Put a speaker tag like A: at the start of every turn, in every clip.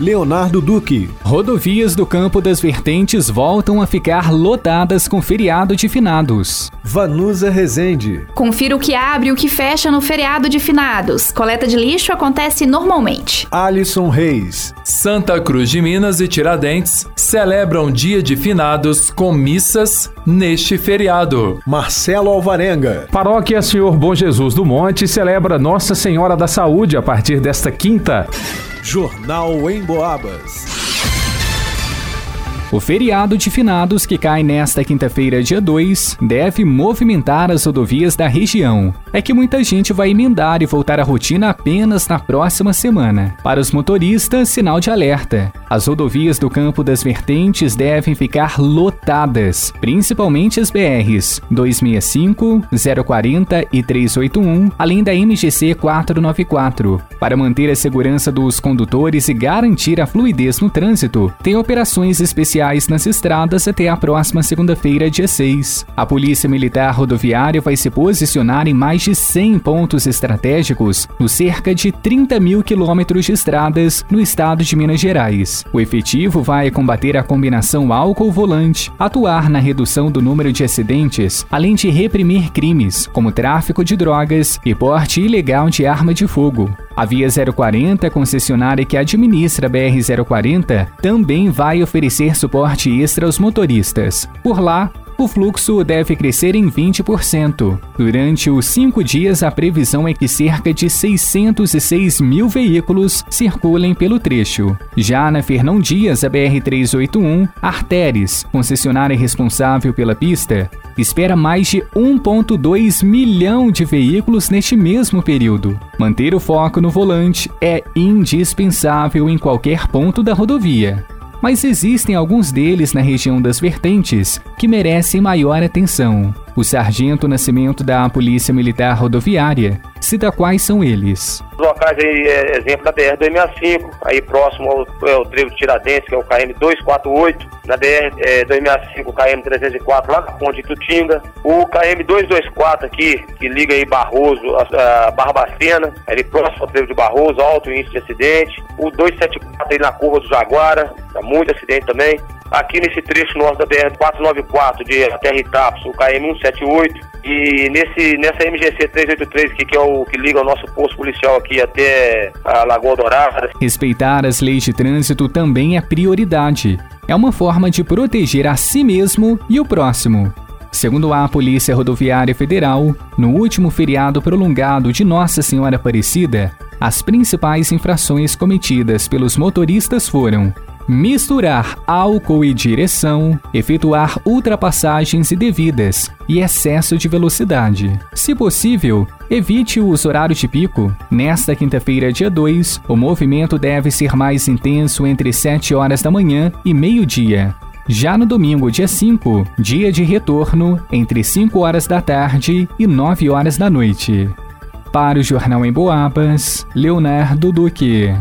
A: Leonardo Duque.
B: Rodovias do Campo das Vertentes voltam a ficar lotadas com feriado de finados.
A: Vanusa Rezende.
C: Confira o que abre e o que fecha no feriado de finados. Coleta de lixo acontece normalmente.
A: Alisson Reis.
D: Santa Cruz de Minas e Tiradentes celebram dia de finados com missas neste feriado.
A: Marcelo Alvarenga.
E: Paróquia Senhor Bom Jesus do Monte celebra Nossa Senhora da Saúde a partir desta quinta.
A: Jornal em Boabas.
B: O feriado de finados que cai nesta quinta-feira, dia 2, deve movimentar as rodovias da região. É que muita gente vai emendar e voltar à rotina apenas na próxima semana. Para os motoristas, sinal de alerta. As rodovias do campo das vertentes devem ficar lotadas, principalmente as BRs 265, 040 e 381, além da MGC 494. Para manter a segurança dos condutores e garantir a fluidez no trânsito, tem operações especiais nas estradas até a próxima segunda-feira, dia 6. A Polícia Militar Rodoviária vai se posicionar em mais de 100 pontos estratégicos no cerca de 30 mil quilômetros de estradas no estado de Minas Gerais. O efetivo vai combater a combinação álcool-volante, atuar na redução do número de acidentes, além de reprimir crimes, como tráfico de drogas e porte ilegal de arma de fogo. A Via 040, concessionária que administra a BR-040, também vai oferecer suporte extra aos motoristas. Por lá, o fluxo deve crescer em 20%. Durante os cinco dias, a previsão é que cerca de 606 mil veículos circulem pelo trecho. Já na Fernão Dias, a BR-381, Arteres, concessionária responsável pela pista, espera mais de 1,2 milhão de veículos neste mesmo período. Manter o foco no volante é indispensável em qualquer ponto da rodovia mas existem alguns deles na região das vertentes que merecem maior atenção. O sargento Nascimento da Polícia Militar Rodoviária cita quais são eles.
F: Os locais aí, é, exemplo da BR-265, aí próximo ao, ao trevo Tiradentes, que é o KM-248, na BR-265, é, KM-304, lá na ponte de Tutinga, o KM-224 aqui, que liga aí Barroso, a, a Barbacena, ali próximo ao trevo de Barroso, alto índice de acidente, o 274 aí na curva do Jaguara, tá muito acidente também, aqui nesse trecho nosso da BR-494 de até Itapos, o KM-178, e nesse, nessa MGC 383, que, que é o que liga o nosso posto policial aqui até a Lagoa Dourada.
B: Respeitar as leis de trânsito também é prioridade. É uma forma de proteger a si mesmo e o próximo. Segundo a Polícia Rodoviária Federal, no último feriado prolongado de Nossa Senhora Aparecida, as principais infrações cometidas pelos motoristas foram misturar álcool e direção, efetuar ultrapassagens indevidas e excesso de velocidade. Se possível, evite os horários de pico. Nesta quinta-feira, dia 2, o movimento deve ser mais intenso entre 7 horas da manhã e meio-dia. Já no domingo, dia 5, dia de retorno, entre 5 horas da tarde e 9 horas da noite. Para o Jornal em Boabas, Leonardo Duque.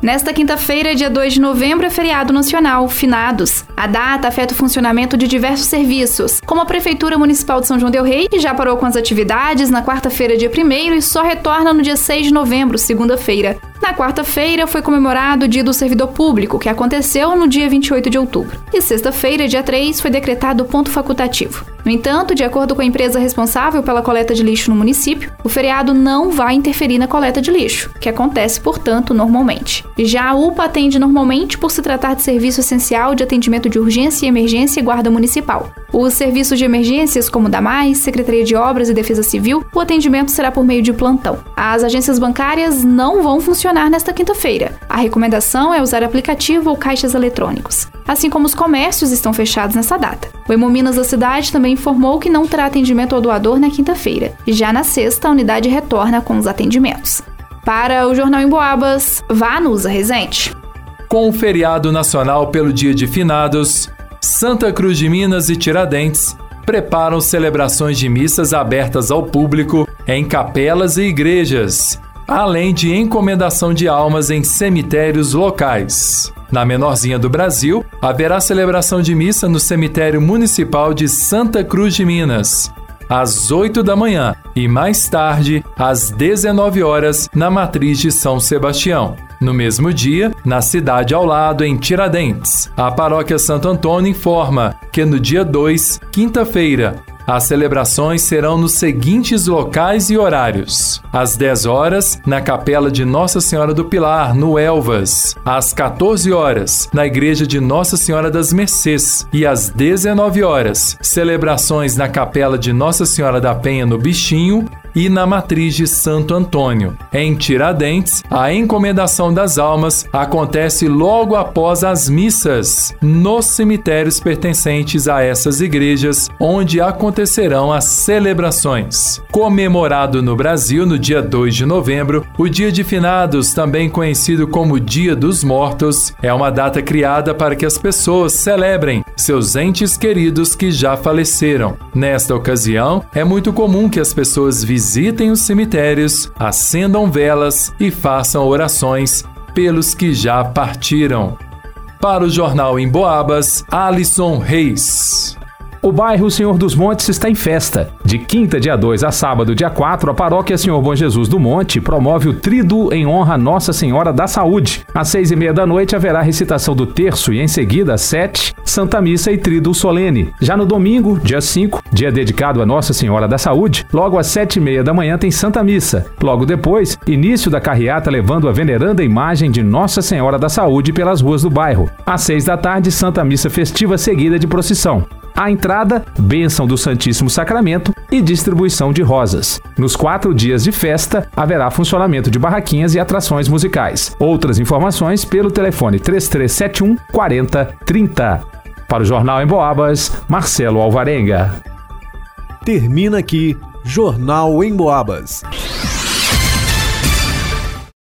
C: Nesta quinta-feira, dia 2 de novembro, é feriado nacional, finados. A data afeta o funcionamento de diversos serviços, como a Prefeitura Municipal de São João del Rei, que já parou com as atividades na quarta-feira, dia 1 e só retorna no dia 6 de novembro, segunda-feira. Na quarta-feira foi comemorado o Dia do Servidor Público, que aconteceu no dia 28 de outubro. E sexta-feira, dia 3, foi decretado ponto facultativo. No entanto, de acordo com a empresa responsável pela coleta de lixo no município, o feriado não vai interferir na coleta de lixo, que acontece, portanto, normalmente. Já a UPA atende normalmente por se tratar de serviço essencial de atendimento de urgência e emergência e guarda municipal. Os serviços de emergências, como DAMAIS, Secretaria de Obras e Defesa Civil, o atendimento será por meio de plantão. As agências bancárias não vão funcionar nesta quinta-feira. A recomendação é usar aplicativo ou caixas eletrônicos. Assim como os comércios estão fechados nessa data. O Hemominas da cidade também informou que não terá atendimento ao doador na quinta-feira. E já na sexta, a unidade retorna com os atendimentos. Para o Jornal em Boabas, vá no Usa Resente.
D: Com o feriado nacional pelo Dia de Finados, Santa Cruz de Minas e Tiradentes preparam celebrações de missas abertas ao público em capelas e igrejas, além de encomendação de almas em cemitérios locais. Na menorzinha do Brasil, haverá celebração de missa no cemitério municipal de Santa Cruz de Minas, às 8 da manhã e mais tarde, às 19 horas, na matriz de São Sebastião. No mesmo dia, na cidade ao lado, em Tiradentes, a paróquia Santo Antônio informa que no dia 2, quinta-feira, as celebrações serão nos seguintes locais e horários: às 10 horas, na Capela de Nossa Senhora do Pilar, no Elvas, às 14 horas, na Igreja de Nossa Senhora das Mercês, e às 19 horas, celebrações na Capela de Nossa Senhora da Penha, no Bichinho, e na matriz de Santo Antônio. Em Tiradentes, a encomendação das almas acontece logo após as missas, nos cemitérios pertencentes a essas igrejas, onde acontecerão as celebrações. Comemorado no Brasil no dia 2 de novembro, o Dia de Finados, também conhecido como Dia dos Mortos, é uma data criada para que as pessoas celebrem seus entes queridos que já faleceram. Nesta ocasião, é muito comum que as pessoas visitem os cemitérios, acendam velas e façam orações pelos que já partiram. Para o Jornal em Boabas, Alisson Reis.
E: O bairro Senhor dos Montes está em festa. De quinta, dia 2 a sábado, dia 4, a paróquia Senhor Bom Jesus do Monte promove o Trido em honra a Nossa Senhora da Saúde. Às seis e meia da noite haverá recitação do terço e em seguida, às sete, Santa Missa e Trido Solene. Já no domingo, dia 5, dia dedicado a Nossa Senhora da Saúde, logo às sete e meia da manhã tem Santa Missa. Logo depois, início da carreata levando a veneranda imagem de Nossa Senhora da Saúde pelas ruas do bairro. Às seis da tarde, Santa Missa festiva seguida de procissão. A entrada, bênção do Santíssimo Sacramento e distribuição de rosas. Nos quatro dias de festa, haverá funcionamento de barraquinhas e atrações musicais. Outras informações pelo telefone 3371 4030. Para o Jornal em Boabas, Marcelo Alvarenga.
A: Termina aqui Jornal em Boabas.